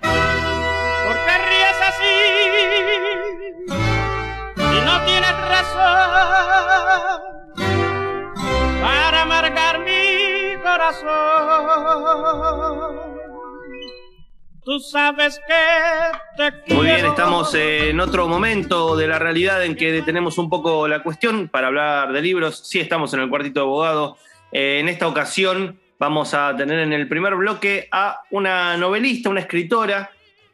¿Por qué ríes así? Si no tienes razón para amargar mi corazón. Tú sabes que te quiero. Muy bien, estamos en otro momento de la realidad en que detenemos un poco la cuestión para hablar de libros. Sí, estamos en el cuartito de abogado. Eh, en esta ocasión vamos a tener en el primer bloque a una novelista, una escritora,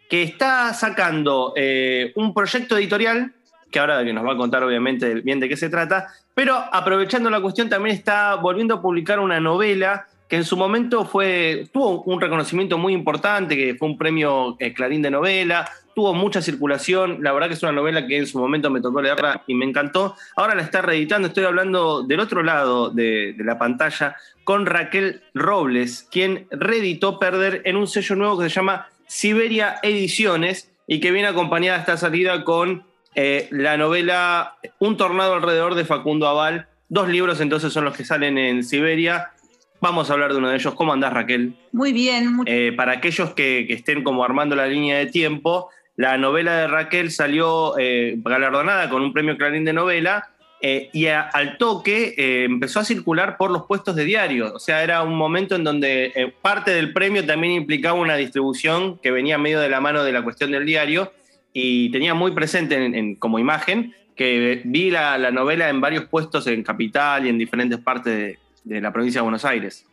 que está sacando eh, un proyecto editorial, que ahora nos va a contar obviamente bien de qué se trata, pero aprovechando la cuestión también está volviendo a publicar una novela que en su momento fue, tuvo un reconocimiento muy importante, que fue un premio eh, Clarín de novela, tuvo mucha circulación, la verdad que es una novela que en su momento me tocó leerla y me encantó. Ahora la está reeditando, estoy hablando del otro lado de, la pantalla con Raquel Robles, quien reeditó Perder en un sello nuevo que se llama Siberia Ediciones y que viene acompañada esta salida con eh, la novela Un tornado alrededor de Facundo Aval. Dos libros entonces son los que salen en Siberia. Vamos a hablar de uno de ellos. ¿Cómo andás, Raquel? Muy bien, muy Eh, para aquellos que, que estén como armando la línea de tiempo, la novela de Raquel salió eh, galardonada con un premio Clarín de novela eh, y a- al toque eh, empezó a circular por los puestos de diario. O sea, era un momento en donde parte del premio también implicaba una distribución que venía medio de la mano de la cuestión del diario y tenía muy presente en- en- como imagen que vi la, la novela en varios puestos en Capital y en diferentes partes de- de la provincia de Buenos Aires.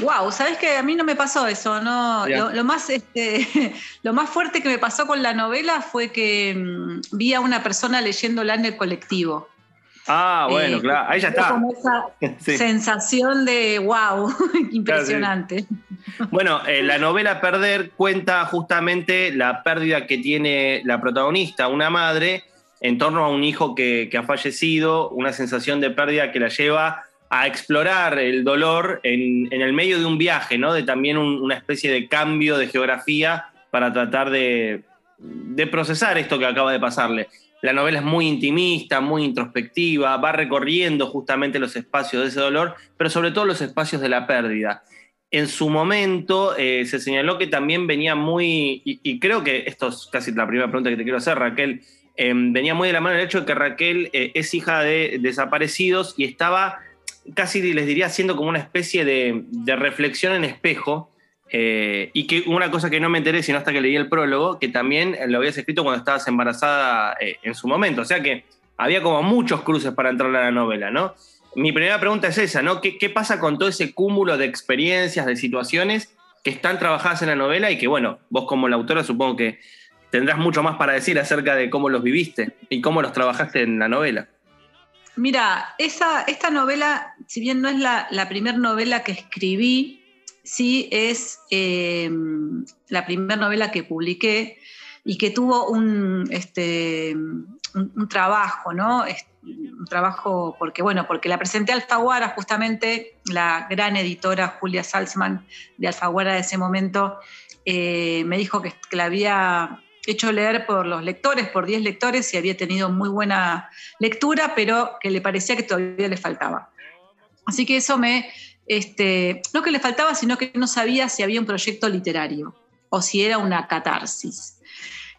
Wow, ¿sabes que A mí no me pasó eso, ¿no? Lo, lo más, este, lo más fuerte que me pasó con la novela fue que mm, vi a una persona leyéndola en el colectivo. Ah, bueno, Eh, claro, ahí ya está. Como esa Sí. sensación de wow, impresionante. Bueno, eh, la novela Perder cuenta justamente la pérdida que tiene la protagonista, una madre, en torno a un hijo que, que ha fallecido, una sensación de pérdida que la lleva a explorar el dolor en, el medio de un viaje, ¿no? De también un- una especie de cambio de geografía para tratar de, procesar esto que acaba de pasarle. La novela es muy intimista, muy introspectiva, va recorriendo justamente los espacios de ese dolor, pero sobre todo los espacios de la pérdida en su momento eh, se señaló que también venía muy, y, y creo que esto es casi la primera pregunta que te quiero hacer, Raquel, eh, venía muy de la mano el hecho de que Raquel eh, es hija de desaparecidos y estaba casi les diría haciendo como una especie de, reflexión en espejo. eh, y que una cosa que no me enteré sino hasta que leí el prólogo, que también lo habías escrito cuando estabas embarazada eh, en su momento. O sea que había como muchos cruces para entrar a la novela, ¿no? Mi primera pregunta es esa, ¿no? ¿Qué, qué pasa con todo ese cúmulo de experiencias, de situaciones que están trabajadas en la novela y que, bueno, vos como la autora supongo que tendrás mucho más para decir acerca de cómo los viviste y cómo los trabajaste en la novela? Mira, esa, esta novela, si bien no es la, primera novela que escribí, sí es eh, la primera novela que publiqué y que tuvo un, este, trabajo, ¿no? Un trabajo, porque bueno, porque la presenté a Alfaguara, justamente la gran editora Julia Salzman de Alfaguara de ese momento, eh, me dijo que, que la había hecho leer por los lectores, por 10 lectores, y había tenido muy buena lectura, pero que le parecía que todavía le faltaba. Así que eso me, este, no que le faltaba, sino que no sabía si había un proyecto literario o si era una catarsis.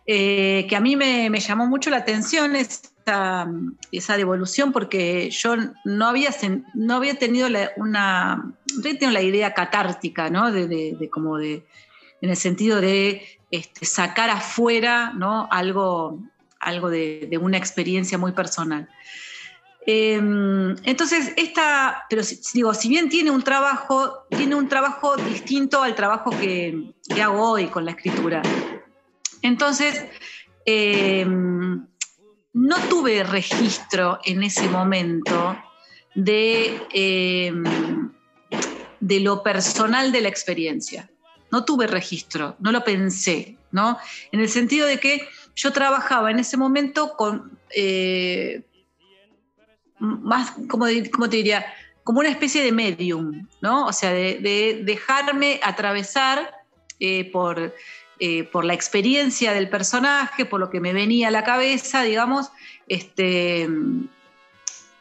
Eh, que a mí me, llamó mucho la atención esa, esa devolución porque yo no había, tenido una, la idea catártica, ¿no? De, como de, en el sentido de este, sacar afuera ¿no? algo, algo de una experiencia muy personal. Em, entonces, esta, pero digo, si bien tiene un trabajo, tiene un trabajo distinto al trabajo que, hago hoy con la escritura. Entonces, em, no tuve registro en ese momento de, em, de lo personal de la experiencia. No tuve registro, no lo pensé, ¿no? En el sentido de que yo trabajaba en ese momento con eh, más, como, te diría, como una especie de medium, ¿no? O sea, de, dejarme atravesar eh, por, eh, por la experiencia del personaje, por lo que me venía a la cabeza, digamos, este,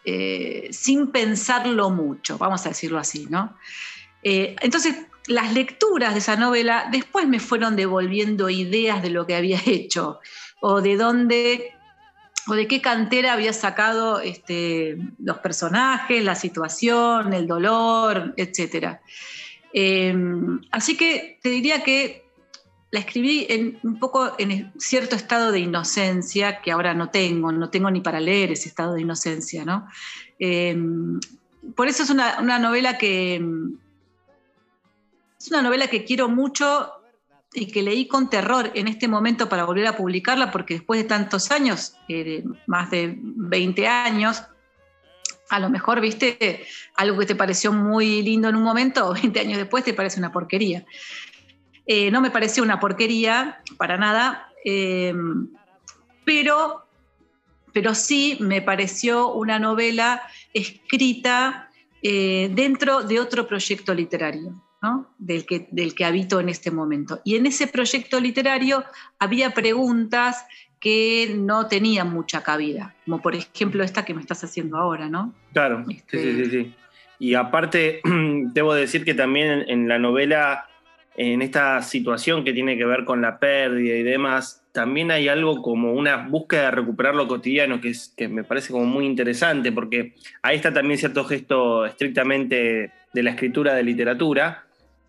eh, sin pensarlo mucho, vamos a decirlo así, ¿no? entonces, las lecturas de esa novela después me fueron devolviendo ideas de lo que había hecho o de dónde o de qué cantera había sacado este, los personajes, la situación, el dolor, etc. Em, así que te diría que la escribí en, un poco en cierto estado de inocencia que ahora no tengo, no tengo ni para leer ese estado de inocencia, ¿no? Em, por eso es una, una novela que es una novela que quiero mucho y que leí con terror en este momento para volver a publicarla, porque después de tantos años, eh, más de 20 años, a lo mejor viste algo que te pareció muy lindo en un momento, 20 años después te parece una porquería. Eh, no me pareció una porquería para nada, eh, pero, pero sí me pareció una novela escrita dentro de otro proyecto literario del, que, del que habito en este momento. Y en ese proyecto literario había preguntas que no tenían mucha cabida, como por ejemplo esta que me estás haciendo ahora, ¿no? Claro, sí, sí, sí, sí. Y aparte, debo decir que también en la novela, en esta situación que tiene que ver con la pérdida y demás, también hay algo como una búsqueda de recuperar lo cotidiano que, es, que me parece como muy interesante, porque ahí está también cierto gesto estrictamente de la escritura de literatura,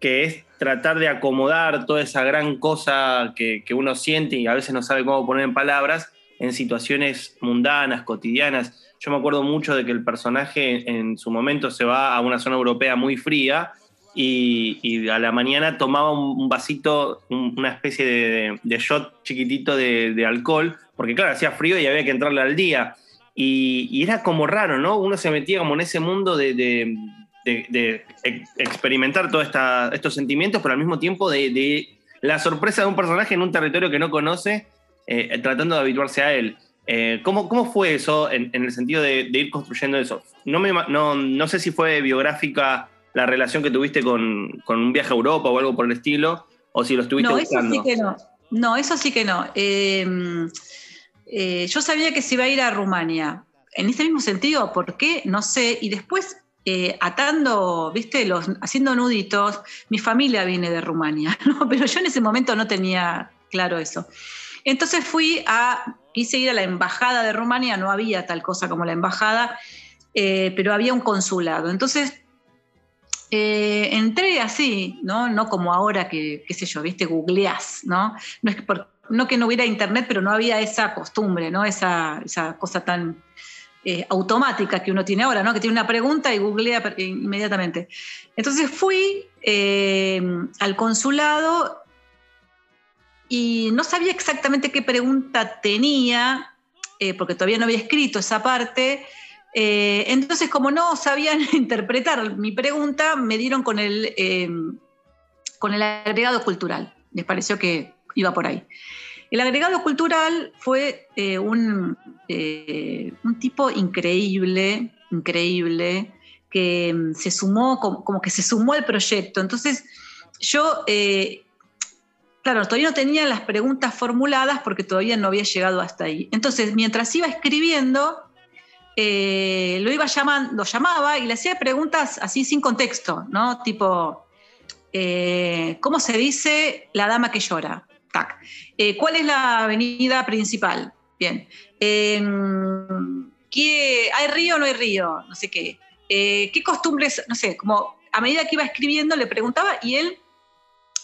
que es tratar de acomodar toda esa gran cosa que, uno siente y a veces no sabe cómo poner en palabras en situaciones mundanas, cotidianas. Yo me acuerdo mucho de que el personaje en su momento se va a una zona europea muy fría y, a la mañana tomaba un, vasito, una especie de, shot chiquitito de, alcohol, porque claro, hacía frío y había que entrarle al día. Y, era como raro, ¿no? Uno se metía como en ese mundo de, de, experimentar todos estos sentimientos, pero al mismo tiempo de, la sorpresa de un personaje en un territorio que no conoce, eh, tratando de habituarse a él. Eh, ¿cómo, ¿cómo, fue eso en, el sentido de, ir construyendo eso? No, me, no, no, sé si fue biográfica la relación que tuviste con, un viaje a Europa o algo por el estilo, o si lo estuviste no, buscando. Eso sí que no. No, eso sí que no. Em, eh, yo sabía que se iba a ir a Rumania. En este mismo sentido, ¿por qué? No sé. Y después eh, atando, viste, haciendo nuditos, mi familia viene de Rumania, pero yo en ese momento no tenía claro eso. Entonces fui a, quise ir a la embajada de Rumania, no había tal cosa como la embajada, eh, pero había un consulado. Entonces eh, entré así, ¿no? No como ahora que, qué sé yo, viste, googleás, ¿no? No es que, no que no hubiera internet, pero no había esa costumbre, ¿no? Esa, esa cosa tan eh, automática que uno tiene ahora, ¿no? que tiene una pregunta y googlea inmediatamente. Entonces fui eh, al consulado y no sabía exactamente qué pregunta tenía, eh, porque todavía no había escrito esa parte. entonces, como no sabían interpretar mi pregunta, me dieron con el, con el agregado cultural. Les pareció que iba por ahí. El agregado cultural fue un, eh, un, tipo increíble, increíble, que mm, se sumó, como, que se sumó al proyecto. Entonces, yo, eh, claro, todavía no tenía las preguntas formuladas porque todavía no había llegado hasta ahí. Entonces, mientras iba escribiendo, lo iba llamando, lo llamaba y le hacía preguntas así sin contexto, ¿no? Tipo, ¿cómo se dice la dama que llora? Eh, ¿Cuál es la avenida principal? Bien. Em, ¿Hay río o no hay río? No sé qué. Eh, ¿Qué costumbres? No sé, como a medida que iba escribiendo le preguntaba y él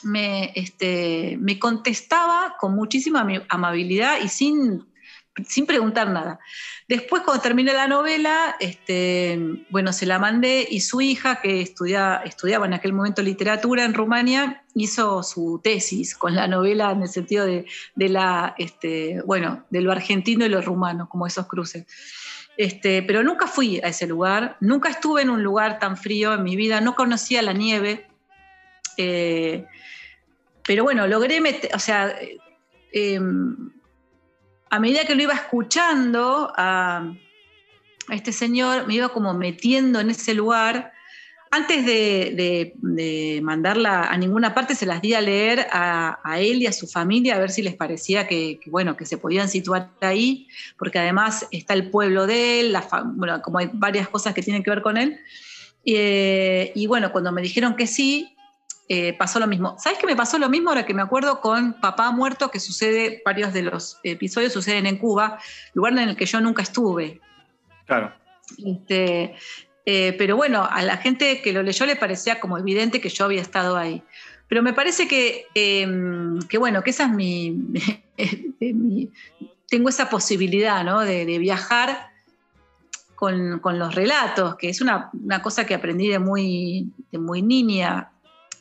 me, este, me contestaba con muchísima amabilidad y sin, sin preguntar nada. Después, cuando terminé la novela, este, bueno, se la mandé y su hija, que estudia, estudiaba en aquel momento literatura en Rumania, hizo su tesis con la novela en el sentido de, de la, este, bueno, de lo argentino y lo rumano, como esos cruces. Este, pero nunca fui a ese lugar, nunca estuve en un lugar tan frío en mi vida, no conocía la nieve. eh, pero bueno, logré meter, o sea, eh, em, a medida que lo iba escuchando a, este señor, me iba como metiendo en ese lugar. Antes de, de- mandarla a ninguna parte, se las di a leer a, a él y a su familia, a ver si les parecía que, bueno, que se podían situar ahí, porque además está el pueblo de él, la como hay varias cosas que tienen que ver con él. Eh, y bueno, cuando me dijeron que sí, eh, pasó lo mismo. ¿Sabes qué me pasó lo mismo ahora que me acuerdo con Papá Muerto, que sucede, varios de los episodios suceden en Cuba, lugar en el que yo nunca estuve. Claro. Este, eh, pero bueno, a la gente que lo leyó le parecía como evidente que yo había estado ahí. Pero me parece que, eh, que bueno, que esa es mi, mi- tengo esa posibilidad, ¿no? De, de viajar con, con los relatos, que es una, una cosa que aprendí de muy, de muy niña.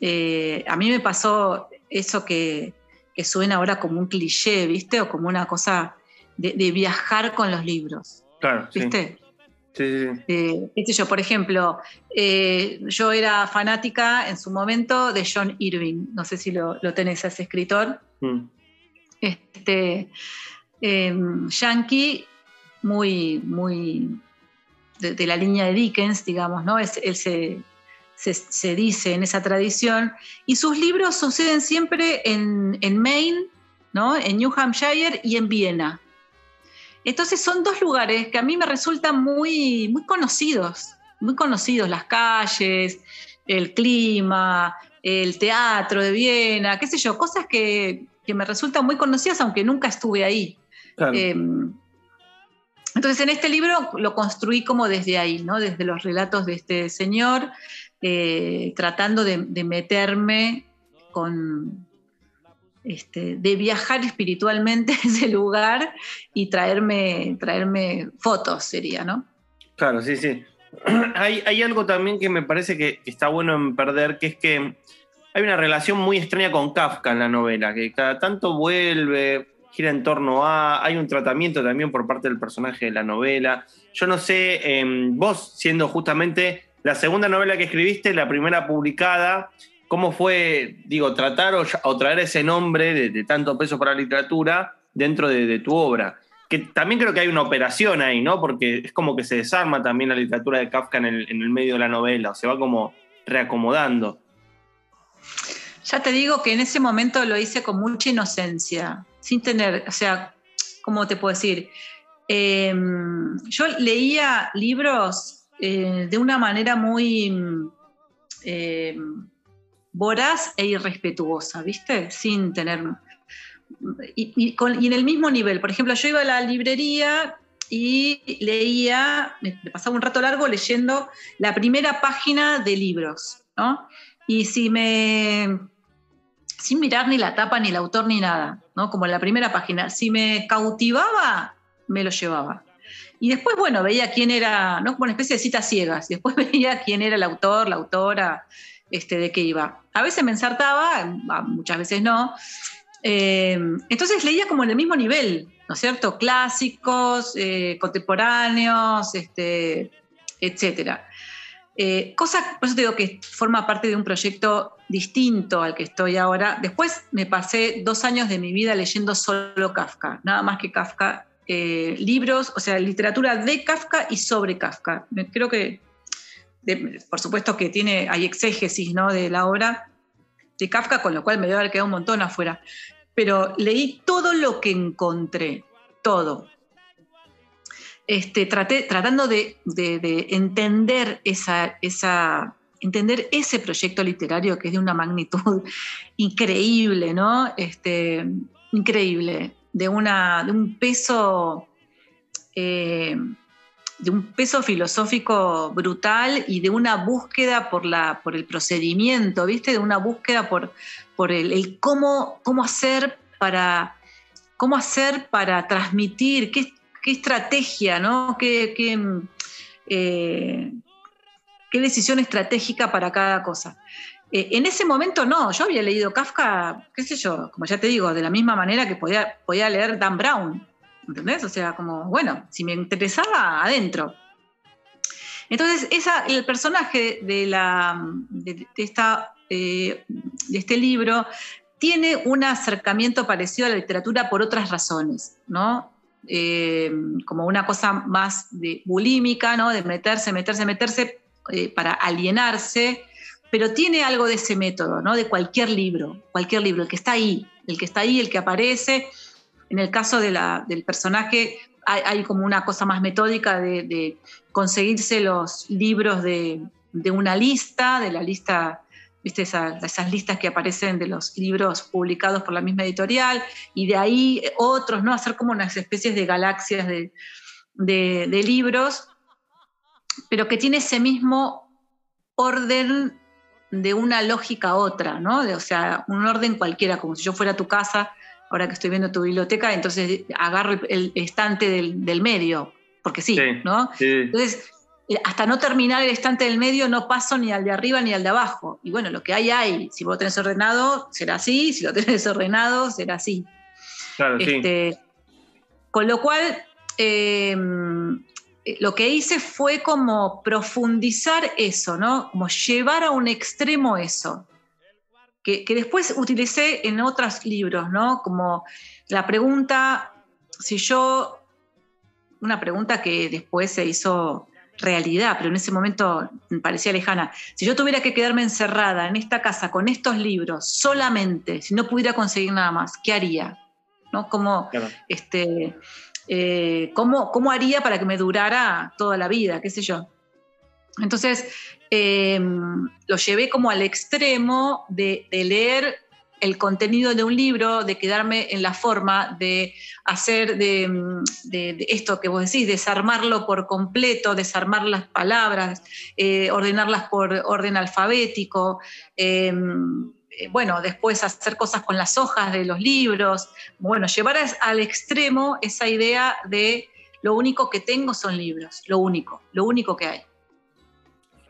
Eh, a mí me pasó eso que, que suena ahora como un cliché, ¿viste? O como una cosa de, de viajar con los libros, Claro, sí. ¿viste? Sí, sí, sí. Eh, qué sé yo, por ejemplo, eh, yo era fanática en su momento de John Irving, no sé si lo, lo tenés a ese escritor, Mm. este, eh, yankee, muy, muy de, de la línea de Dickens, digamos, ¿no? Es- él se, se- se dice en esa tradición, y sus libros suceden siempre en, en Maine, ¿no? En New Hampshire y en Viena. Entonces son dos lugares que a mí me resultan muy, muy conocidos, muy conocidos, las calles, el clima, el teatro de Viena, qué sé yo, cosas que, que me resultan muy conocidas aunque nunca estuve ahí. Claro. Eh, entonces, en este libro lo construí como desde ahí, ¿no? desde los relatos de este señor, eh, tratando de, meterme con, este, de viajar espiritualmente a ese lugar y traerme, traerme fotos, sería, ¿no? Claro, sí, sí. Hay, hay algo también que me parece que, que está bueno en perder, que es que hay una relación muy extraña con Kafka en la novela, que cada tanto vuelve, gira en torno a, hay un tratamiento también por parte del personaje de la novela. Yo no sé, em, vos siendo justamente la segunda novela que escribiste, la primera publicada, ¿cómo fue, digo, tratar o, traer ese nombre de, tanto peso para la literatura dentro de, tu obra? que también creo que hay una operación ahí, ¿no? Porque es como que se desarma también la literatura de Kafka en el, medio de la novela, o se va como reacomodando. Ya te digo que en ese momento lo hice con mucha inocencia, sin tener, o sea, ¿cómo te puedo decir? Eh, yo leía libros eh, de una manera muy eh, voraz e irrespetuosa, ¿viste? Sin tener... Y, con- en el mismo nivel, por ejemplo, yo iba a la librería y leía, me pasaba un rato largo leyendo la primera página de libros, ¿no? Y si me, sin mirar ni la tapa, ni el autor, ni nada, ¿no? Como la primera página, si me cautivaba, me lo llevaba. Y después, bueno, veía quién era, ¿no? Como una especie de citas ciegas. Después veía quién era el autor, la autora, este, de qué iba. A veces me ensartaba, muchas veces no. Eh, entonces leía como en el mismo nivel, ¿no es cierto? Clásicos, eh, contemporáneos, este, etcétera. Eh, cosa, por eso te digo que forma parte de un proyecto distinto al que estoy ahora. Después me pasé dos años de mi vida leyendo solo Kafka, nada más que Kafka. Eh, libros, o sea, literatura de Kafka y sobre Kafka. Creo que, por supuesto que tiene, hay exégesis ¿no? de la obra de Kafka, con lo cual me debe haber quedado un montón afuera. Pero leí todo lo que encontré, todo este, traté, tratando de, de- de entender, esa, entender ese proyecto literario que es de una magnitud increíble, ¿no? Este, increíble, de, una, de un peso eh, de un peso filosófico brutal y de una búsqueda por, la, por el procedimiento, ¿viste? De una búsqueda por, por el, cómo, cómo, hacer para, cómo hacer para transmitir, qué, estrategia, ¿no? Qué, eh, qué, decisión estratégica para cada cosa. Eh, en ese momento no, yo había leído Kafka, qué sé yo, como ya te digo, de la misma manera que podía, podía leer Dan Brown, ¿entendés? O sea, como, bueno, si me interesaba, adentro. Entonces, el personaje de, la, de, esta, eh, de este libro tiene un acercamiento parecido a la literatura por otras razones, ¿no? Eh, como una cosa más de bulímica, ¿no? De meterse, meterse, meterse para alienarse, pero tiene algo de ese método, ¿no? De cualquier libro, cualquier libro, el que está ahí, el que está ahí, el que aparece, en el caso del personaje hay, como una cosa más metódica de, conseguirse los libros de, una lista, de la lista, ¿viste? esas listas que aparecen de los libros publicados por la misma editorial, y de ahí otros, ¿no? Hacer como unas especies de galaxias de, libros, pero que tiene ese mismo orden de una lógica a otra, ¿no? o sea, un orden cualquiera, como si yo fuera a tu casa ahora que estoy viendo tu biblioteca, entonces agarro el, estante del, medio, porque sí, ¿no? Entonces, eh, hasta no terminar el estante del medio no paso ni al de arriba ni al de abajo. Y bueno, lo que hay, hay. Si vos lo tenés ordenado, será así. Si lo tenés desordenado, será así. Claro, este, Con lo cual, eh, lo que hice fue como profundizar eso, ¿no? Como llevar a un extremo eso que, después utilicé en otros libros, ¿no? Como la pregunta, si yo, una pregunta que después se hizo realidad, pero en ese momento me parecía lejana. Si yo tuviera que quedarme encerrada en esta casa con estos libros solamente, si no pudiera conseguir nada más, ¿qué haría? ¿No? ¿Cómo, este, eh, ¿cómo, ¿Cómo haría para que me durara toda la vida? ¿Qué sé yo? Entonces, Em, lo llevé como al extremo de, leer el contenido de un libro, de quedarme en la forma, de hacer de, esto que vos decís, desarmarlo por completo, desarmar las palabras, eh, ordenarlas por orden alfabético, em, bueno, después hacer cosas con las hojas de los libros, bueno, llevar al extremo esa idea de lo único que tengo son libros, lo único, lo único que hay.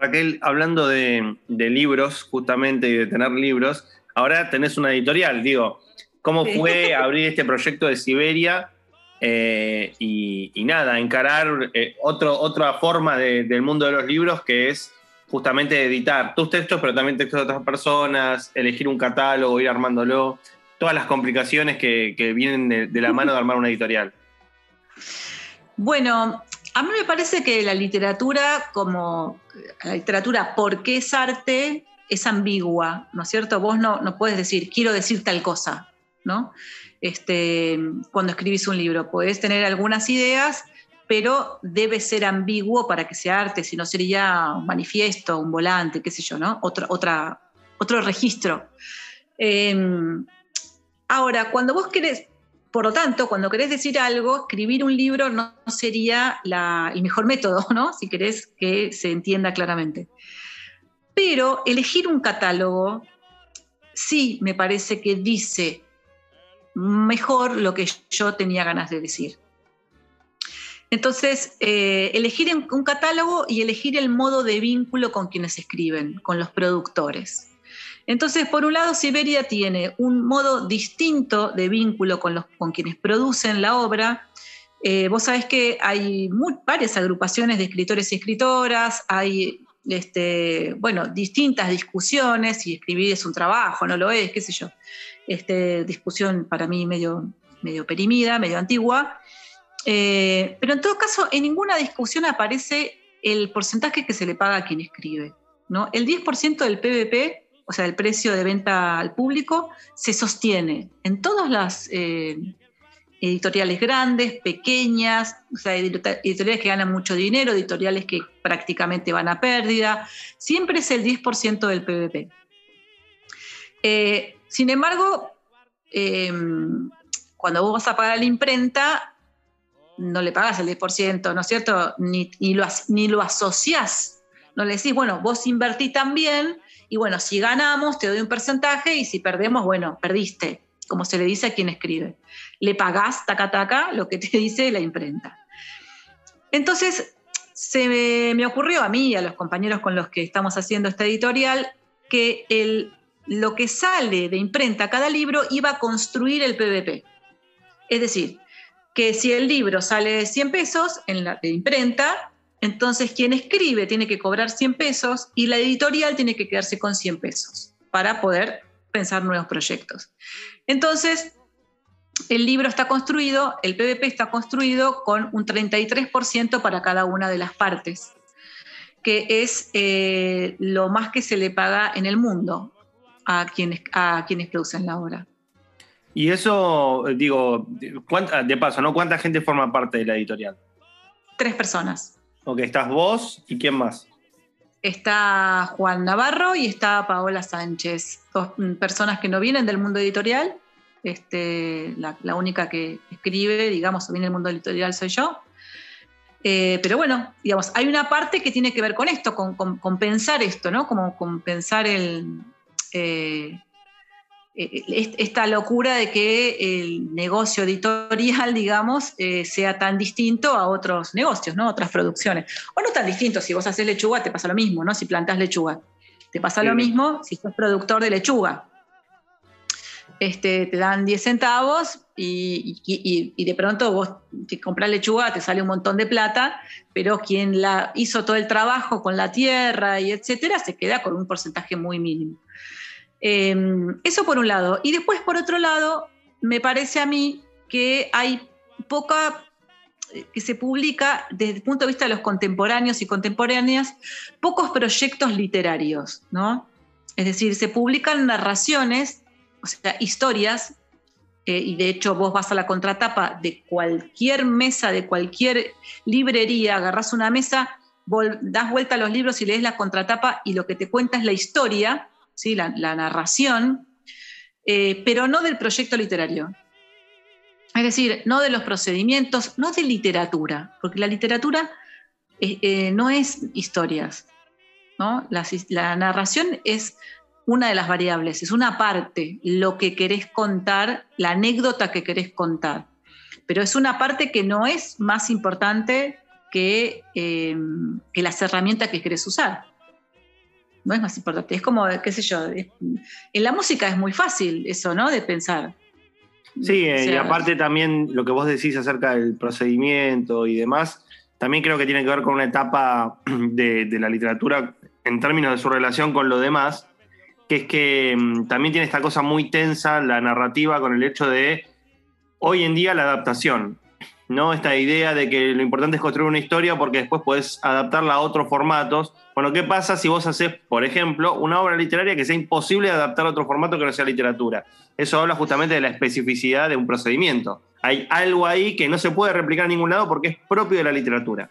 Raquel, hablando de, libros, justamente, y de tener libros, ahora tenés una editorial, digo, ¿cómo fue abrir este proyecto de Siberia? Eh, y, nada, encarar eh, otra forma del mundo de los libros que es justamente editar tus textos, pero también textos de otras personas, elegir un catálogo, ir armándolo, todas las complicaciones que, vienen de la mano de armar una editorial. Bueno, a mí me parece que la literatura, como la literatura porque es arte, es ambigua, ¿no es cierto? Vos no, no puedes decir, quiero decir tal cosa, ¿no? Este, cuando escribís un libro, puedes tener algunas ideas, pero debe ser ambiguo para que sea arte, si no sería un manifiesto, un volante, qué sé yo, ¿no? Otro, otra, otro registro. Em, ahora, cuando vos querés, por lo tanto, cuando querés decir algo, escribir un libro no sería el mejor método, ¿no? Si querés que se entienda claramente. Pero elegir un catálogo sí me parece que dice mejor lo que yo tenía ganas de decir. Entonces, eh, elegir un catálogo y elegir el modo de vínculo con quienes escriben, con los productores. Entonces, por un lado, Siberia tiene un modo distinto de vínculo con, los, con quienes producen la obra. Eh, vos sabés que hay varias agrupaciones de escritores y escritoras, hay este, bueno, distintas discusiones, si escribir es un trabajo, no lo es, qué sé yo. Este, discusión para mí medio, medio perimida, medio antigua. Eh, pero en todo caso, en ninguna discusión aparece el porcentaje que se le paga a quien escribe. ¿no? El 10% del PVP o sea, el precio de venta al público, se sostiene en todas las eh, editoriales grandes, pequeñas, o sea, editoriales que ganan mucho dinero, editoriales que prácticamente van a pérdida, siempre es el 10% del PVP. Eh, sin embargo, em, cuando vos vas a pagar la imprenta, no le pagas el 10%, ¿no es cierto? Ni, lo, ni lo asociás. No le decís, bueno, vos invertí también y bueno, si ganamos te doy un porcentaje y si perdemos, bueno, perdiste, como se le dice a quien escribe. Le pagás, taca, taca, lo que te dice la imprenta. Entonces, se me, ocurrió a mí y a los compañeros con los que estamos haciendo esta editorial que el, lo que sale de imprenta cada libro iba a construir el PVP. Es decir, que si el libro sale de 100 pesos en la imprenta, entonces quien escribe tiene que cobrar 100 pesos y la editorial tiene que quedarse con 100 pesos para poder pensar nuevos proyectos. Entonces, el libro está construido, el PVP está construido con un 33% para cada una de las partes, que es eh, lo más que se le paga en el mundo a quienes, a quienes producen la obra. Y eso, digo, de paso, ¿no? ¿Cuánta gente forma parte de la editorial? Tres personas. Ok, estás vos y quién más. Está Juan Navarro y está Paola Sánchez, dos personas que no vienen del mundo editorial. Este, la, única que escribe, digamos, viene del mundo editorial soy yo. Eh, pero bueno, digamos, hay una parte que tiene que ver con esto, con, pensar esto, ¿no? Como con pensar el, eh, eh, esta locura de que el negocio editorial, digamos, eh, sea tan distinto a otros negocios, ¿no? Otras producciones. O no tan distinto, si vos haces lechuga te pasa lo mismo, ¿no? Si plantás lechuga. Te pasa lo mismo si sos productor de lechuga. Este, te dan 10 centavos y, de pronto vos te compras lechuga, te sale un montón de plata, pero quien la hizo todo el trabajo con la tierra y etcétera, se queda con un porcentaje muy mínimo. Em, eso por un lado. Y después, por otro lado, me parece a mí que hay poca eh, que se publica desde el punto de vista de los contemporáneos y contemporáneas, pocos proyectos literarios, ¿no? Es decir, se publican narraciones, o sea, historias, eh, y de hecho vos vas a la contratapa de cualquier mesa, de cualquier librería, agarras una mesa, das vuelta a los libros y lees la contratapa y lo que te cuenta es la historia, la, narración, eh, pero no del proyecto literario. Es decir, no de los procedimientos, no de literatura, porque la literatura eh, eh, no es historias. ¿no? La, la, narración es una de las variables, es una parte, lo que querés contar, la anécdota que querés contar. Pero es una parte que no es más importante que, que las herramientas que querés usar no es más importante. Es como, qué sé yo, en la música es muy fácil eso, ¿no? De pensar. Sí, y aparte también lo que vos decís acerca del procedimiento y demás, también creo que tiene que ver con una etapa de, la literatura en términos de su relación con lo demás, que es que mm, también tiene esta cosa muy tensa, la narrativa, con el hecho de hoy en día la adaptación. ¿No? Esta idea de que lo importante es construir una historia porque después puedes adaptarla a otros formatos. Bueno, ¿qué pasa si vos haces, por ejemplo, una obra literaria que sea imposible de adaptar a otro formato que no sea literatura? Eso habla justamente de la especificidad de un procedimiento. Hay algo ahí que no se puede replicar en ningún lado porque es propio de la literatura.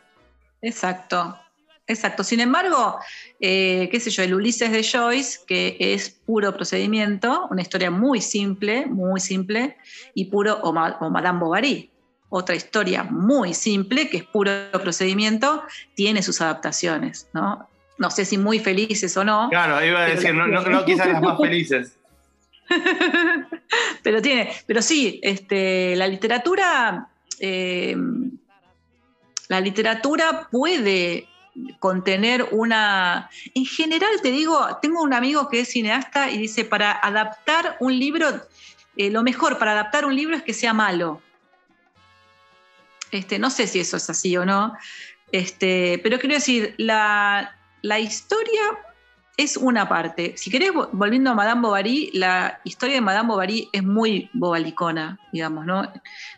Exacto, exacto. Sin embargo, eh, qué sé yo, el Ulises de Joyce, que es puro procedimiento, una historia muy simple, muy simple, y puro, o, o Madame Bovary, otra historia muy simple, que es puro procedimiento, tiene sus adaptaciones, ¿no? No sé si muy felices o no. Claro, iba a decir, no, quizás las más felices. pero tiene, pero sí, este, la literatura, eh, la literatura puede contener una... En general te digo, tengo un amigo que es cineasta y dice, para adaptar un libro, eh, lo mejor para adaptar un libro es que sea malo. Este, no sé si eso es así o no, este, pero quiero decir, la, historia es una parte. Si querés, volviendo a Madame Bovary, la historia de Madame Bovary es muy bobalicona, digamos, ¿no?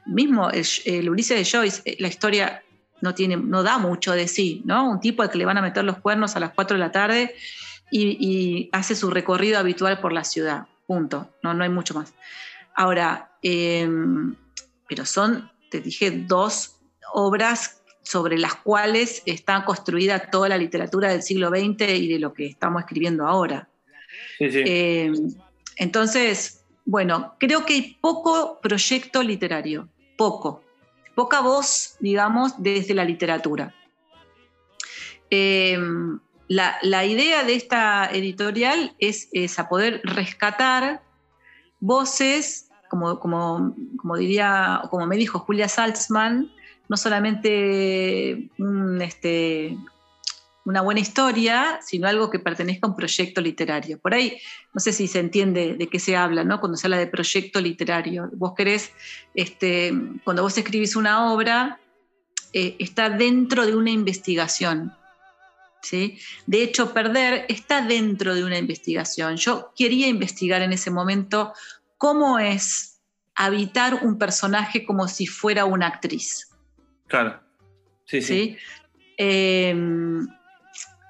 Mismo el, Ulises de Joyce, eh, la historia no, tiene, no da mucho de sí, ¿no? Un tipo al que le van a meter los cuernos a las 4 de la tarde y, hace su recorrido habitual por la ciudad, punto, no, no hay mucho más. Ahora, em, pero son te dije, dos obras sobre las cuales está construida toda la literatura del siglo XX y de lo que estamos escribiendo ahora. Eh, entonces, bueno, creo que hay poco proyecto literario, poco. poca voz, digamos, desde la literatura. Em, la, idea de esta editorial es, a poder rescatar voces, como, como, como, diría, como me dijo Julia Salzman, no solamente este, una buena historia, sino algo que pertenezca a un proyecto literario. Por ahí, no sé si se entiende de qué se habla, ¿no? Cuando se habla de proyecto literario. Vos querés, este, cuando vos escribís una obra, eh, está dentro de una investigación. ¿sí? De hecho, Perder está dentro de una investigación. Yo quería investigar en ese momento cómo es habitar un personaje como si fuera una actriz. Claro. Sí, sí. Em,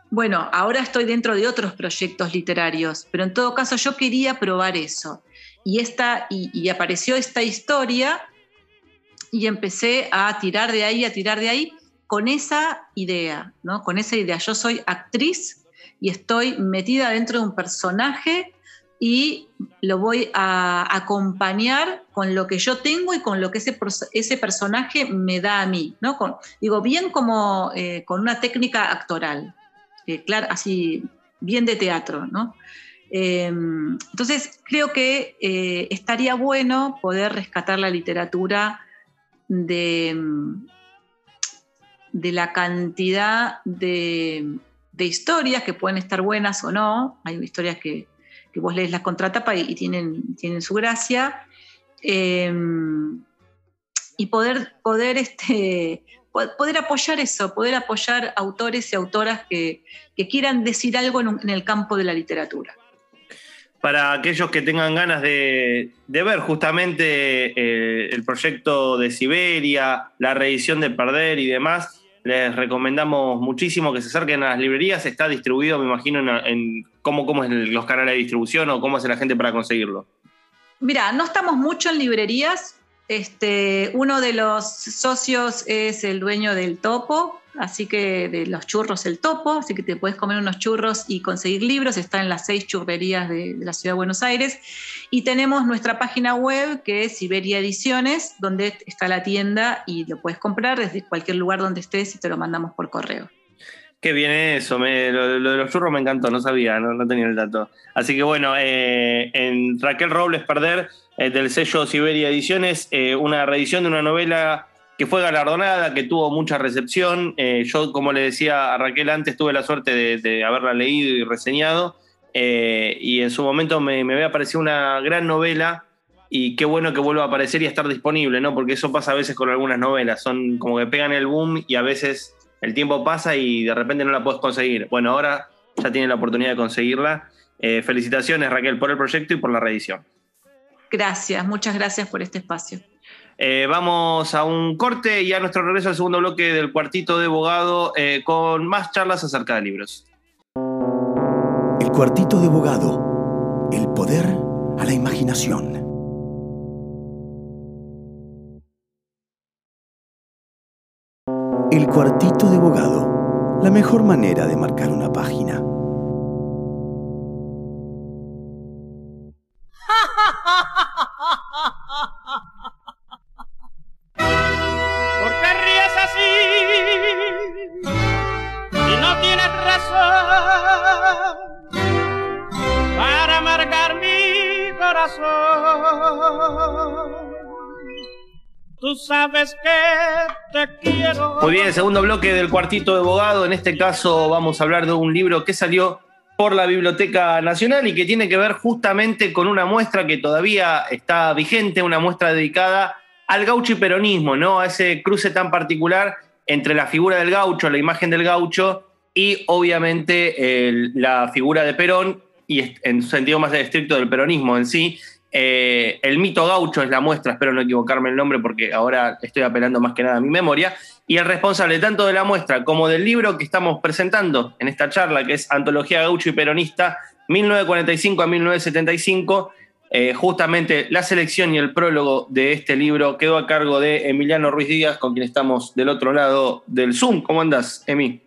bueno, ahora estoy dentro de otros proyectos literarios, pero en todo caso yo quería probar eso. Y, esta, y, apareció esta historia y empecé a tirar de ahí, a tirar de ahí, con esa idea, ¿no? Con esa idea. Yo soy actriz y estoy metida dentro de un personaje y lo voy a acompañar con lo que yo tengo y con lo que ese, ese personaje me da a mí, ¿no? digo, bien como eh, con una técnica actoral. Eh, claro, así bien de teatro, ¿no? Em, entonces, creo que eh, estaría bueno poder rescatar la literatura de, de la cantidad de, historias que pueden estar buenas o no. Hay historias que, vos lees las contratapas y, tienen, tienen su gracia. Em, y poder, poder este, poder apoyar eso, poder apoyar autores y autoras que, quieran decir algo en, el campo de la literatura. Para aquellos que tengan ganas de, ver justamente eh, el proyecto de Siberia, la reedición de Perder y demás, les recomendamos muchísimo que se acerquen a las librerías. Está distribuido, me imagino, en, cómo, cómo es los canales de distribución o cómo hace la gente para conseguirlo. Mira, no estamos mucho en librerías, este, uno de los socios es el dueño del topo, así que de los churros el topo, así que te puedes comer unos churros y conseguir libros, está en las seis churrerías de, la ciudad de Buenos Aires. Y tenemos nuestra página web que es Siberia Ediciones, donde está la tienda y lo puedes comprar desde cualquier lugar donde estés y te lo mandamos por correo. Qué bien eso, lo, de los churros me encantó, no sabía, no, tenía el dato. Así que bueno, eh, en Raquel Robles Perder eh, del sello Siberia Ediciones, eh, una reedición de una novela que fue galardonada, que tuvo mucha recepción. Eh, yo, como le decía a Raquel antes, tuve la suerte de, haberla leído y reseñado. y en su momento me, me había una gran novela. Y qué bueno que vuelva a aparecer y a estar disponible, ¿no? Porque eso pasa a veces con algunas novelas. Son como que pegan el boom y a veces el tiempo pasa y de repente no la puedes conseguir. Bueno, ahora ya tiene la oportunidad de conseguirla. felicitaciones, Raquel, por el proyecto y por la reedición. Gracias, muchas gracias por este espacio. Eh, vamos a un corte y a nuestro regreso al segundo bloque del cuartito de abogado eh, con más charlas acerca de libros. El cuartito de abogado, el poder a la imaginación. El cuartito de abogado, la mejor manera de marcar una página. Sabes que te quiero. Muy bien, segundo bloque del cuartito de abogado. En este caso vamos a hablar de un libro que salió por la Biblioteca Nacional y que tiene que ver justamente con una muestra que todavía está vigente, una muestra dedicada al gaucho y peronismo, ¿no? A ese cruce tan particular entre la figura del gaucho, la imagen del gaucho y obviamente la figura de Perón y en sentido más estricto del peronismo en sí. Eh, el mito gaucho es la muestra, espero no equivocarme el nombre porque ahora estoy apelando más que nada a mi memoria. Y el responsable tanto de la muestra como del libro que estamos presentando en esta charla, que es Antología Gaucho y Peronista, 1945 a 1975, eh, justamente la selección y el prólogo de este libro quedó a cargo de Emiliano Ruiz Díaz, con quien estamos del otro lado del Zoom. ¿Cómo andás, Emi?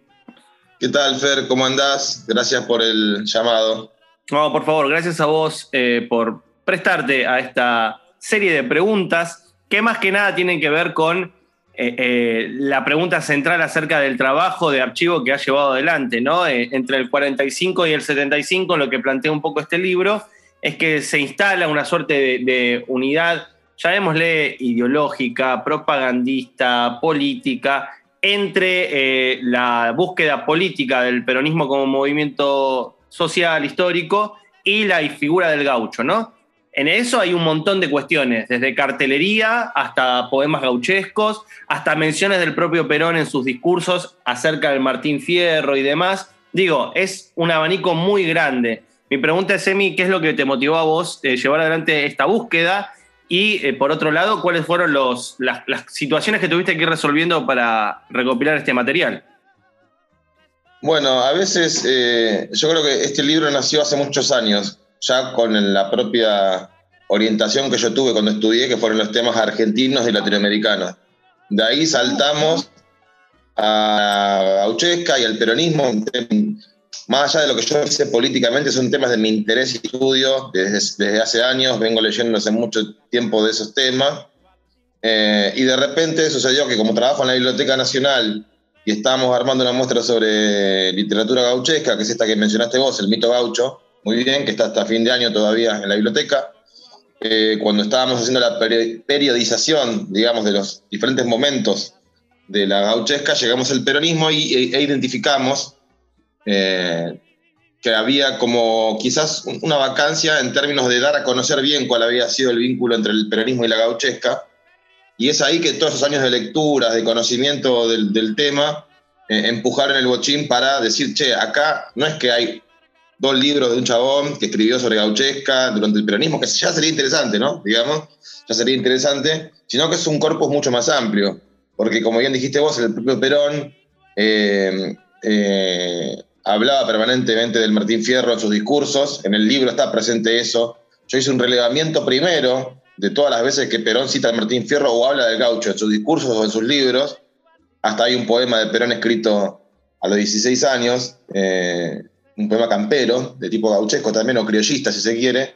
¿Qué tal, Fer? ¿Cómo andás? Gracias por el llamado. No, por favor, gracias a vos eh, por prestarte a esta serie de preguntas que más que nada tienen que ver con eh, eh, la pregunta central acerca del trabajo de archivo que ha llevado adelante, ¿no? Eh, entre el 45 y el 75, lo que plantea un poco este libro, es que se instala una suerte de, de unidad, llamémosle ideológica, propagandista, política, entre la búsqueda política del peronismo como movimiento social, histórico, y la figura del gaucho, ¿no? En eso hay un montón de cuestiones, desde cartelería hasta poemas gauchescos, hasta menciones del propio Perón en sus discursos acerca del Martín Fierro y demás. Digo, es un abanico muy grande. Mi pregunta es, Emi, ¿qué es lo que te motivó a vos eh, llevar adelante esta búsqueda? Y eh, por otro lado, ¿cuáles fueron las, situaciones que tuviste que ir resolviendo para recopilar este material? Bueno, a veces eh, yo creo que este libro nació hace muchos años ya con la propia orientación que yo tuve cuando estudié, que fueron los temas argentinos y latinoamericanos. De ahí saltamos a Auchesca y al peronismo, más allá de lo que yo hice políticamente, son temas de mi interés y estudio desde, hace años, vengo leyendo hace mucho tiempo de esos temas. Eh, y de repente sucedió que como trabajo en la Biblioteca Nacional y estábamos armando una muestra sobre literatura gauchesca, que es esta que mencionaste vos, el mito gaucho, muy bien, que está hasta fin de año todavía en la biblioteca. Eh, cuando estábamos haciendo la periodización, digamos, de los diferentes momentos de la gauchesca, llegamos al peronismo y, e, e identificamos eh, que había como quizás una vacancia en términos de dar a conocer bien cuál había sido el vínculo entre el peronismo y la gauchesca. Y es ahí que todos esos años de lectura, de conocimiento del, tema, eh, empujaron el bochín para decir, che, acá no es que hay dos libros de un chabón que escribió sobre Gauchesca durante el peronismo, que ya sería interesante, ¿no? Digamos, ya sería interesante, sino que es un corpus mucho más amplio, porque como bien dijiste vos, el propio Perón eh, eh, hablaba permanentemente del Martín Fierro en sus discursos, en el libro está presente eso. Yo hice un relevamiento primero de todas las veces que Perón cita al Martín Fierro o habla del gaucho en sus discursos o en sus libros. Hasta hay un poema de Perón escrito a los 16 años, eh, un poema campero, de tipo gauchesco también, o criollista si se quiere.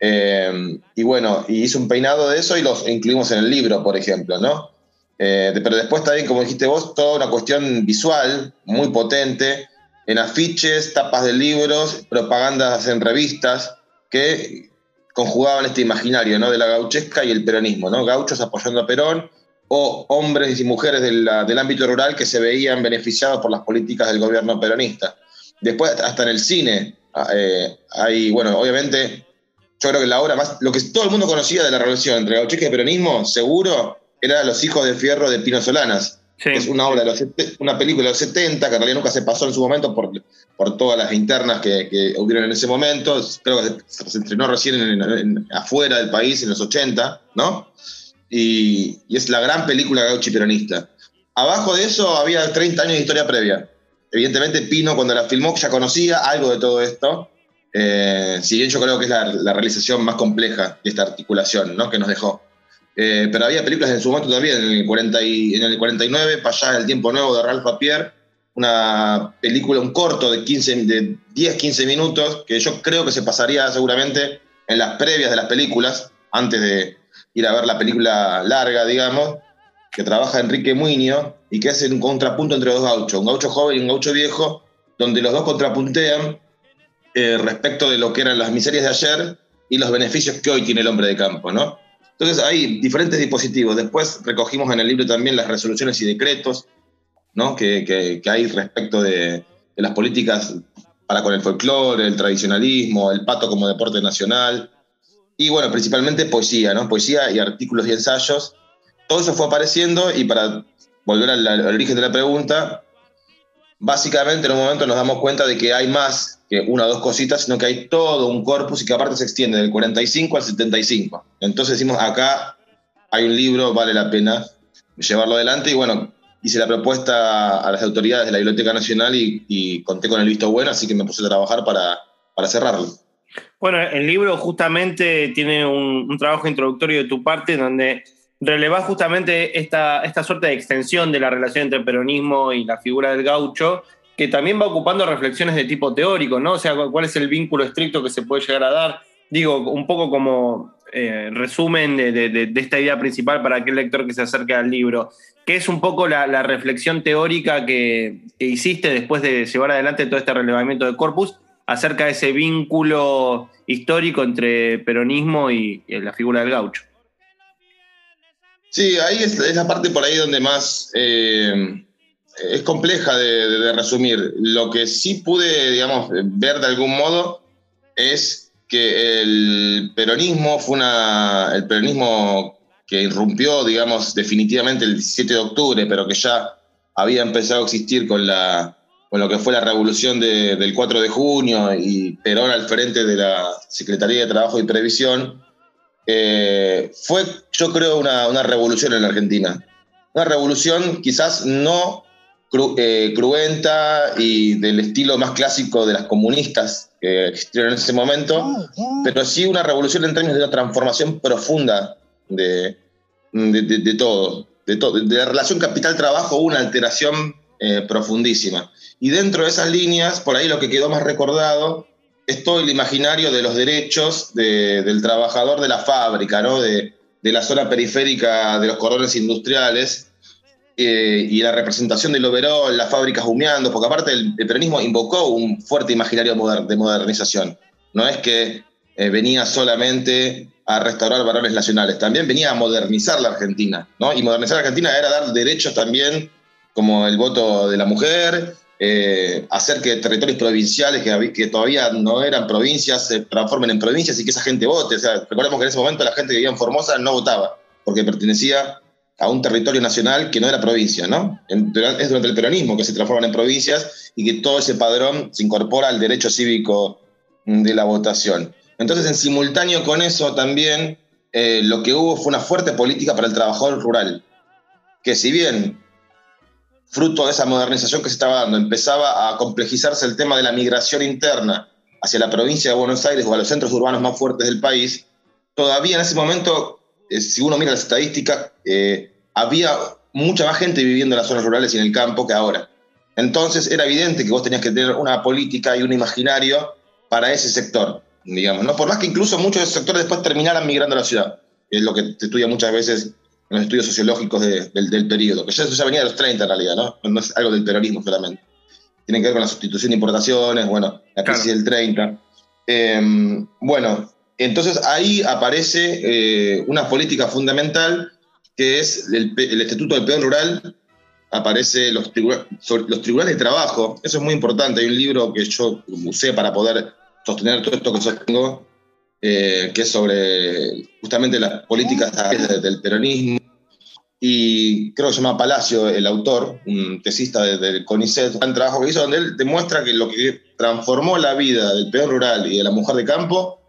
Eh, y bueno, y hice un peinado de eso y los incluimos en el libro, por ejemplo, ¿no? Eh, pero después también, como dijiste vos, toda una cuestión visual muy potente, en afiches, tapas de libros, propagandas en revistas, que conjugaban este imaginario, ¿no? De la gauchesca y el peronismo, ¿no? Gauchos apoyando a Perón, o hombres y mujeres del ámbito rural que se veían beneficiados por las políticas del gobierno peronista. Después, hasta en el cine, ah, eh, hay, bueno, obviamente, yo creo que la obra más, lo que todo el mundo conocía de la relación entre Gauchesca y peronismo, seguro, era Los hijos de fierro de Pino Solanas. Es una obra, de los, una película de los 70, que en realidad nunca se pasó en su momento por, por todas las internas que, que hubieron en ese momento. Creo que se, estrenó recién afuera del país, en los 80, ¿no? Y, y es la gran película gauchi peronista. Abajo de eso había 30 años de historia previa. Evidentemente Pino cuando la filmó ya conocía algo de todo esto, eh, si bien yo creo que es la, realización más compleja de esta articulación ¿no? que nos dejó. Eh, pero había películas en su momento también, en el, 40 y, en el 49, para allá el tiempo nuevo de Ralph Papier, una película, un corto de, 15, de 10-15 minutos, que yo creo que se pasaría seguramente en las previas de las películas, antes de ir a ver la película larga, digamos, que trabaja Enrique Muñoz y que hace un contrapunto entre dos gauchos, un gaucho joven y un gaucho viejo, donde los dos contrapuntean eh, respecto de lo que eran las miserias de ayer y los beneficios que hoy tiene el hombre de campo, ¿no? Entonces hay diferentes dispositivos. Después recogimos en el libro también las resoluciones y decretos ¿no? que, que, hay respecto de, de, las políticas para con el folclore, el tradicionalismo, el pato como deporte nacional. Y bueno, principalmente poesía, ¿no? Poesía y artículos y ensayos todo eso fue apareciendo y para volver al, origen de la pregunta, básicamente en un momento nos damos cuenta de que hay más que una o dos cositas, sino que hay todo un corpus y que aparte se extiende del 45 al 75. Entonces decimos, acá hay un libro, vale la pena llevarlo adelante y bueno, hice la propuesta a las autoridades de la Biblioteca Nacional y, conté con el visto bueno, así que me puse a trabajar para, para cerrarlo. Bueno, el libro justamente tiene un, un trabajo introductorio de tu parte donde relevás justamente esta, esta suerte de extensión de la relación entre el peronismo y la figura del gaucho, que también va ocupando reflexiones de tipo teórico, ¿no? O sea, cuál es el vínculo estricto que se puede llegar a dar. Digo, un poco como eh, resumen de, esta idea principal para aquel lector que se acerque al libro. ¿Qué es un poco la, reflexión teórica que, hiciste después de llevar adelante todo este relevamiento de corpus acerca de ese vínculo histórico entre peronismo y, la figura del gaucho? Sí, ahí es, la parte por ahí donde más eh, es compleja de, resumir. Lo que sí pude, digamos, ver de algún modo es que el peronismo fue una, el peronismo que irrumpió, digamos, definitivamente el 17 de octubre, pero que ya había empezado a existir con, la, con lo que fue la revolución del 4 de junio y Perón al frente de la Secretaría de Trabajo y Previsión, eh, fue, yo creo, una, una revolución en la Argentina. Una revolución quizás no eh, cruenta y del estilo más clásico de las comunistas que existieron en ese momento, pero sí una revolución en términos de una transformación profunda de, de, todo. De, todo, de la relación capital-trabajo una alteración eh, profundísima. Y dentro de esas líneas, por ahí lo que quedó más recordado es el imaginario de los derechos del trabajador de la fábrica, ¿no? de, la zona periférica de los cordones industriales, eh, y la representación del overall, las fábricas humeando, porque aparte el, peronismo invocó un fuerte imaginario de modernización. No es que eh, venía solamente a restaurar valores nacionales, también venía a modernizar la Argentina. ¿no? Y modernizar la Argentina era dar derechos también, como el voto de la mujer, eh, hacer que territorios provinciales que, todavía no eran provincias se transformen en provincias y que esa gente vote. Recordemos que en ese momento la gente que vivía en Formosa no votaba, porque pertenecía a un territorio nacional que no era provincia, ¿no? Es durante el peronismo que se transforman en provincias y que todo ese padrón se incorpora al derecho cívico de la votación. Entonces, en simultáneo con eso también, eh, lo que hubo fue una fuerte política para el trabajador rural, que si bien fruto de esa modernización que se estaba dando, empezaba a complejizarse el tema de la migración interna hacia la provincia de Buenos Aires o a los centros urbanos más fuertes del país, todavía en ese momento eh, si uno mira las estadísticas, eh, había mucha más gente viviendo en las zonas rurales y en el campo que ahora. Entonces era evidente que vos tenías que tener una política y un imaginario para ese sector, digamos, ¿no? Por más que incluso muchos de esos sectores después terminaran migrando a la ciudad, es lo que se estudia muchas veces en los estudios sociológicos del, del, periodo, que ya, eso ya venía de los 30 en realidad, ¿no? No es algo del peronismo solamente. Tiene que ver con la sustitución de importaciones, bueno, la crisis del 30. Em, bueno, entonces ahí aparece eh, una política fundamental que es el, el Estatuto del Peón Rural, aparece los, los tribunales de trabajo, eso es muy importante, hay un libro que yo usé para poder sostener todo esto que sostengo, eh, que es sobre justamente las políticas del peronismo, y creo que se llama Palacio, el autor, un tesista del CONICET, un trabajo que hizo donde él demuestra que lo que transformó la vida del peón rural y de la mujer de campo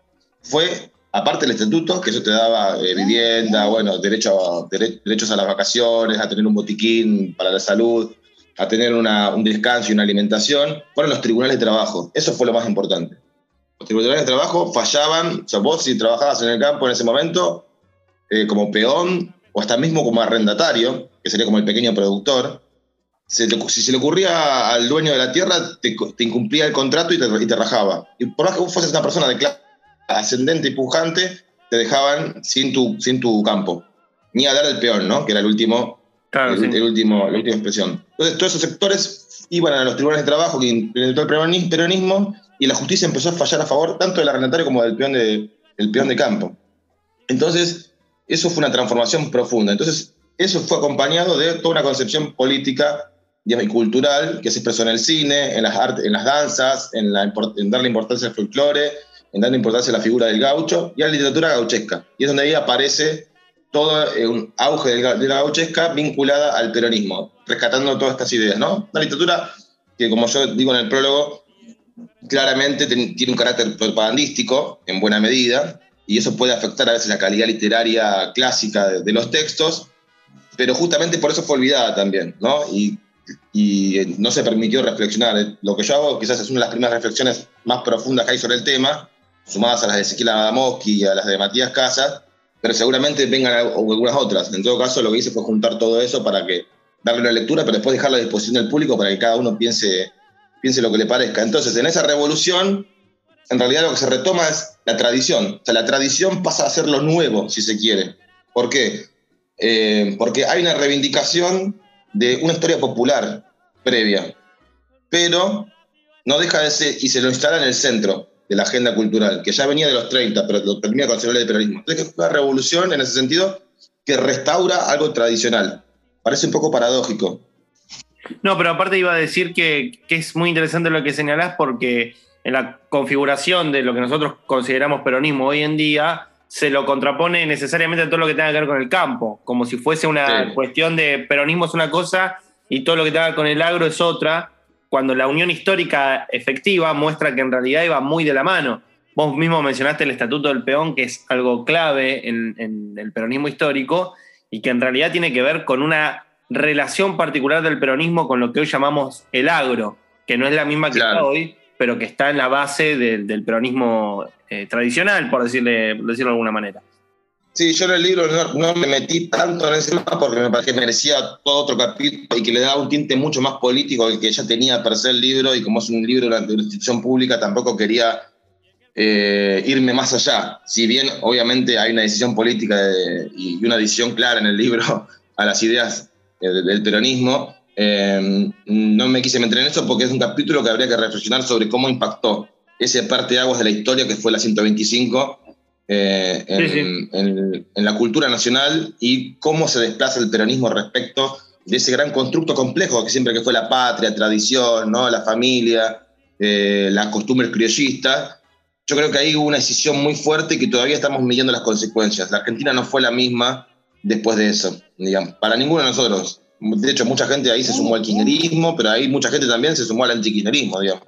fue, aparte del estatuto, que eso te daba eh, vivienda, bueno, derecho derechos a las vacaciones, a tener un botiquín para la salud, a tener un descanso y una alimentación, fueron los tribunales de trabajo. Eso fue lo más importante. Los tribunales de trabajo fallaban, o sea, vos si trabajabas en el campo en ese momento, eh, como peón o hasta mismo como arrendatario, que sería como el pequeño productor, si se le ocurría al dueño de la tierra, te, incumplía el contrato y te, y te, rajaba. Y por más que vos fueses una persona de clase ascendente y pujante, te dejaban sin tu, sin tu campo. Ni a dar el peón, ¿no? Que era el último, el, último, la última expresión. Entonces, todos esos sectores iban a los tribunales de trabajo que implementó el peronismo y la justicia empezó a fallar a favor tanto del arrendatario como del peón de, del peón de campo. Entonces, eso fue una transformación profunda. Entonces, eso fue acompañado de toda una concepción política y cultural que se expresó en el cine, en las, artes, en las danzas, en, la, darle importancia al folclore, en dando importancia a la figura del gaucho y a la literatura gauchesca. Y es donde ahí aparece todo eh, un auge de la gauchesca vinculada al peronismo, rescatando todas estas ideas, ¿no? Una literatura que, como yo digo en el prólogo, claramente tiene un carácter propagandístico, en buena medida, y eso puede afectar a veces la calidad literaria clásica de, los textos, pero justamente por eso fue olvidada también, ¿no? Y, eh, no se permitió reflexionar. Lo que yo hago quizás es una de las primeras reflexiones más profundas que hay sobre el tema, sumadas a las de Ezequiel Adamoski y a las de Matías Casas, pero seguramente vengan algunas otras. En todo caso, lo que hice fue juntar todo eso para que darle una lectura, pero después dejarlo a disposición del público para que cada uno piense, piense lo que le parezca. Entonces, en esa revolución en realidad lo que se retoma es la tradición. O sea, la tradición pasa a ser lo nuevo, si se quiere. ¿Por qué? Eh, porque hay una reivindicación de una historia popular previa, pero no deja de ser, y se lo instala en el centro de la agenda cultural, que ya venía de los 30, pero lo termina con el peronismo. Entonces, es una revolución en ese sentido que restaura algo tradicional. Parece un poco paradójico. No, pero aparte iba a decir que, que es muy interesante lo que señalás porque en la configuración de lo que nosotros consideramos peronismo hoy en día, se lo contrapone necesariamente a todo lo que tenga que ver con el campo, como si fuese una cuestión de peronismo es una cosa y todo lo que tenga que ver con el agro es otra, cuando la unión histórica efectiva muestra que en realidad iba muy de la mano. Vos mismo mencionaste el Estatuto del Peón, que es algo clave en, el peronismo histórico y que en realidad tiene que ver con una relación particular del peronismo con lo que hoy llamamos el agro, que no es la misma que hoy, pero que está en la base del peronismo eh, tradicional, por decirle, decirlo de alguna manera. Sí, yo en el libro no, me metí tanto en ese tema porque me parecía que merecía todo otro capítulo y que le daba un tinte mucho más político al que ya tenía per se el libro y como es un libro de una institución pública tampoco quería eh, irme más allá. Si bien obviamente hay una decisión política y una adición clara en el libro a las ideas del peronismo, eh, no me quise meter en eso porque es un capítulo que habría que reflexionar sobre cómo impactó ese parte de aguas de la historia que fue la 125 eh, en, la cultura nacional y cómo se desplaza el peronismo respecto de ese gran constructo complejo que siempre que fue la patria, tradición, ¿no? la familia, eh, las costumbres criollistas. Yo creo que ahí hubo una decisión muy fuerte y que todavía estamos midiendo las consecuencias. La Argentina no fue la misma después de eso, digamos, para ninguno de nosotros. De hecho, mucha gente ahí se sumó al kirchnerismo, pero ahí mucha gente también se sumó al antikirchnerismo, digamos.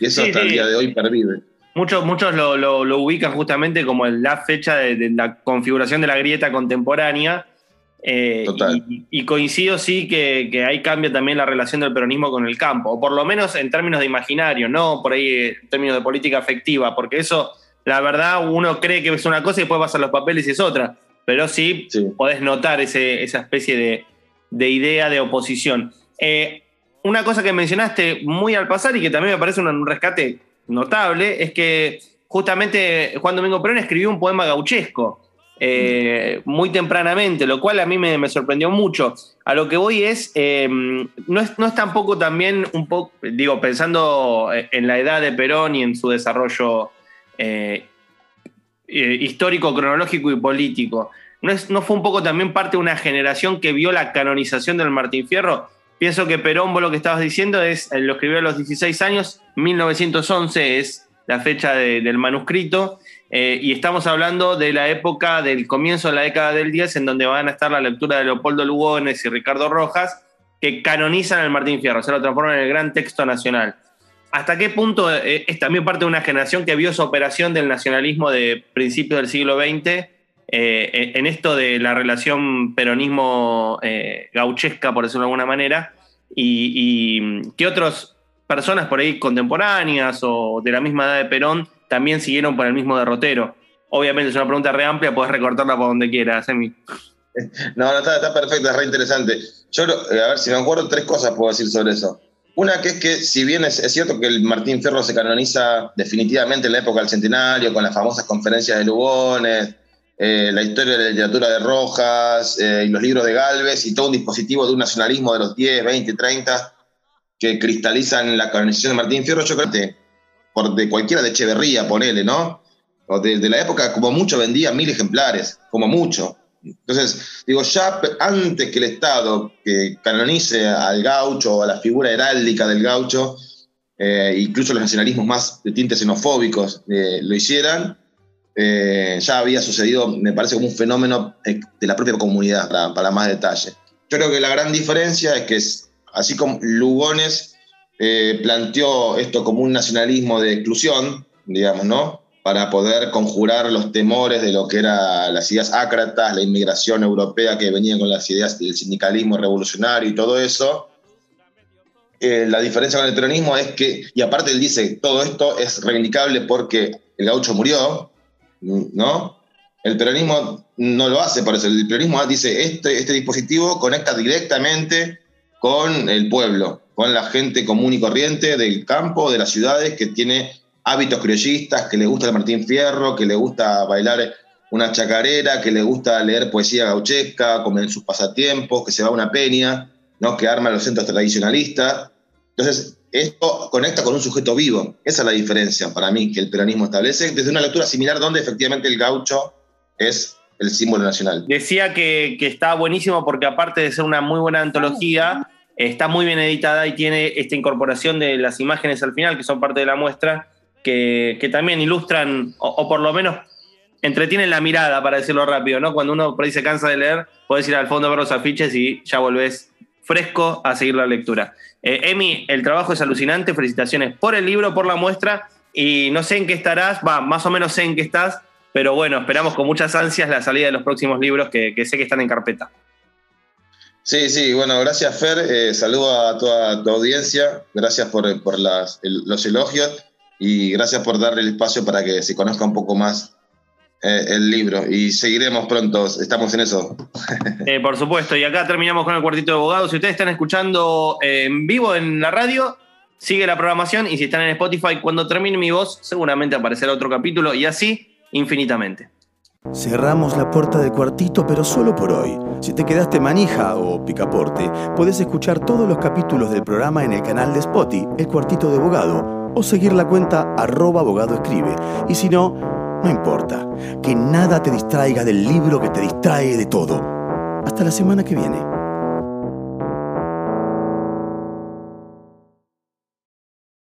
Y eso hasta el día de hoy pervive. Muchos, muchos lo, lo, ubican justamente como la fecha de, la configuración de la grieta contemporánea. Eh, y, coincido sí que, que, ahí cambia también la relación del peronismo con el campo, o por lo menos en términos de imaginario, no por ahí en términos de política afectiva, porque eso, la verdad, uno cree que es una cosa y después vas a los papeles y es otra, pero sí, podés notar ese, esa especie de, de idea de oposición. Eh, una cosa que mencionaste muy al pasar y que también me parece un, rescate notable es que justamente Juan Domingo Perón escribió un poema gauchesco eh, muy tempranamente, lo cual a mí me, sorprendió mucho. A lo que voy es, em, no es, no es tampoco también un poco, digo, pensando en la edad de Perón y en su desarrollo eh, histórico, cronológico y político. ¿No, fue un poco también parte de una generación que vio la canonización del Martín Fierro? Pienso que Perón, vos lo que estabas diciendo, es, eh, lo escribió a los 16 años, 1911 es la fecha del manuscrito, eh, y estamos hablando de la época del comienzo de la década del 10, en donde van a estar la lectura de Leopoldo Lugones y Ricardo Rojas, que canonizan al Martín Fierro, se lo transforman en el gran texto nacional. ¿Hasta qué punto eh, es también parte de una generación que vio esa operación del nacionalismo de principios del siglo XX eh, en esto de la relación peronismo eh, gauchesca, por decirlo de alguna manera, y, qué otras personas por ahí contemporáneas o de la misma edad de Perón también siguieron por el mismo derrotero. Obviamente es una pregunta re amplia, puedes recortarla por donde quieras, Emi. No, no, está, está perfecto, es re interesante. Yo, eh, a ver, si me acuerdo, tres cosas puedo decir sobre eso. Una que es que, si bien es, cierto que el Martín Fierro se canoniza definitivamente en la época del centenario, con las famosas conferencias de Lugones, eh, la historia de la literatura de Rojas eh, y los libros de Galvez y todo un dispositivo de un nacionalismo de los 10, 20, 30 que cristalizan la canonización de Martín Fierro, yo creo que por de cualquiera de Echeverría, ponele, ¿no? O de, la época, como mucho vendía mil ejemplares, como mucho. Entonces, digo, ya antes que el Estado que canonice al gaucho o a la figura heráldica del gaucho, eh, incluso los nacionalismos más de tintes xenofóbicos lo hicieran, eh, ya había sucedido, me parece, como un fenómeno eh, de la propia comunidad, para, más detalle. Yo creo que la gran diferencia es que, así como Lugones eh, planteó esto como un nacionalismo de exclusión, digamos, ¿no? Para poder conjurar los temores de lo que eran las ideas ácratas, la inmigración europea que venía con las ideas del sindicalismo revolucionario y todo eso. la diferencia con el peronismo es que, y aparte él dice, todo esto es reivindicable porque el gaucho murió, ¿no? El peronismo no lo hace por. El peronismo dice, este, este dispositivo conecta directamente con el pueblo, con la gente común y corriente del campo, de las ciudades, que tiene hábitos criollistas, que le gusta el Martín Fierro, que le gusta bailar una chacarera, que le gusta leer poesía gauchesca, como en sus pasatiempos, que se va a una peña, ¿no? que arma los centros tradicionalistas. Entonces, esto conecta con un sujeto vivo. Esa es la diferencia para mí que el peronismo establece, desde una lectura similar donde efectivamente el gaucho es el símbolo nacional. Decía que, que está buenísimo porque aparte de ser una muy buena antología, está muy bien editada y tiene esta incorporación de las imágenes al final, que son parte de la muestra, que, también ilustran, o, por lo menos entretienen la mirada, para decirlo rápido, ¿no? Cuando uno por ahí se cansa de leer, puedes ir al fondo a ver los afiches y ya volvés fresco a seguir la lectura. Eh, Emi, el trabajo es alucinante, felicitaciones por el libro, por la muestra, y no sé en qué estarás, va, más o menos sé en qué estás, pero bueno, esperamos con muchas ansias la salida de los próximos libros que, sé que están en carpeta. Sí, sí, bueno, gracias Fer, eh, saludo a toda tu audiencia, gracias por, por los elogios y gracias por darle el espacio para que se conozca un poco más eh, el libro y seguiremos pronto, estamos en eso. Eh, por supuesto, y acá terminamos con el cuartito de abogados. Si ustedes están escuchando eh, en vivo en la radio, sigue la programación y si están en Spotify, cuando termine mi voz, seguramente aparecerá otro capítulo y así infinitamente. Cerramos la puerta del cuartito, pero solo por hoy. Si te quedaste manija o picaporte, podés escuchar todos los capítulos del programa en el canal de Spotify, El Cuartito de Abogado, o seguir la cuenta arroba abogado escribe. Y si no, no importa, que nada te distraiga del libro que te distrae de todo. Hasta la semana que viene.